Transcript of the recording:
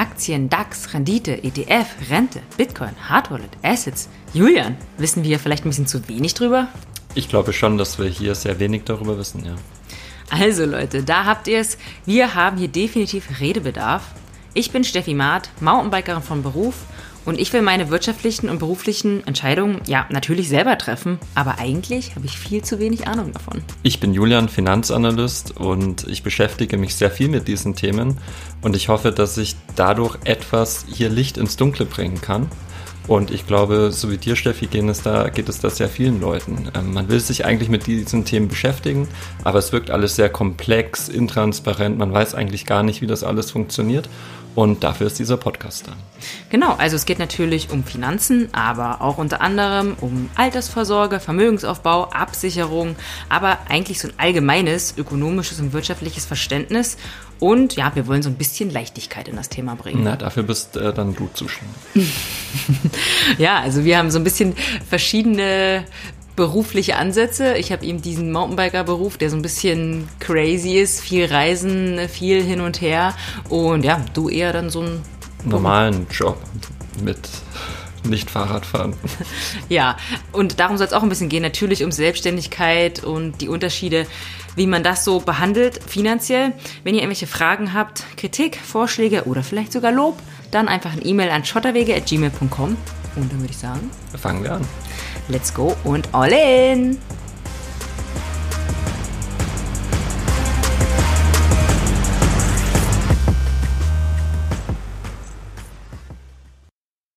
Aktien, DAX, Rendite, ETF, Rente, Bitcoin, Hardwallet, Assets. Julian, wissen wir vielleicht ein bisschen zu wenig drüber? Ich glaube schon, dass wir hier sehr wenig darüber wissen, ja. Also Leute, da habt ihr es. Wir haben hier definitiv Redebedarf. Ich bin Steffi Maat, Mountainbikerin von Beruf und ich will meine wirtschaftlichen und beruflichen Entscheidungen ja natürlich selber treffen, aber eigentlich habe ich viel zu wenig Ahnung davon. Ich bin Julian, Finanzanalyst und ich beschäftige mich sehr viel mit diesen Themen und ich hoffe, dass ich dadurch etwas hier Licht ins Dunkle bringen kann. Und ich glaube, so wie dir, Steffi, geht es da, geht es da sehr vielen Leuten. Ähm, man will sich eigentlich mit diesen Themen beschäftigen, aber es wirkt alles sehr komplex, intransparent. Man weiß eigentlich gar nicht, wie das alles funktioniert. Und dafür ist dieser Podcast da. Genau, also es geht natürlich um Finanzen, aber auch unter anderem um Altersvorsorge, Vermögensaufbau, Absicherung, aber eigentlich so ein allgemeines ökonomisches und wirtschaftliches Verständnis. Und ja, wir wollen so ein bisschen Leichtigkeit in das Thema bringen. Na, dafür bist äh, dann du zuständig. ja, also wir haben so ein bisschen verschiedene berufliche Ansätze. Ich habe ihm diesen Mountainbiker-Beruf, der so ein bisschen crazy ist, viel Reisen, viel hin und her. Und ja, du eher dann so einen normalen Job mit nicht Fahrradfahren. ja, und darum soll es auch ein bisschen gehen. Natürlich um Selbstständigkeit und die Unterschiede, wie man das so behandelt finanziell. Wenn ihr irgendwelche Fragen habt, Kritik, Vorschläge oder vielleicht sogar Lob, dann einfach eine E-Mail an schotterwege.gmail.com. Und dann würde ich sagen, fangen wir an. Let's go und all in!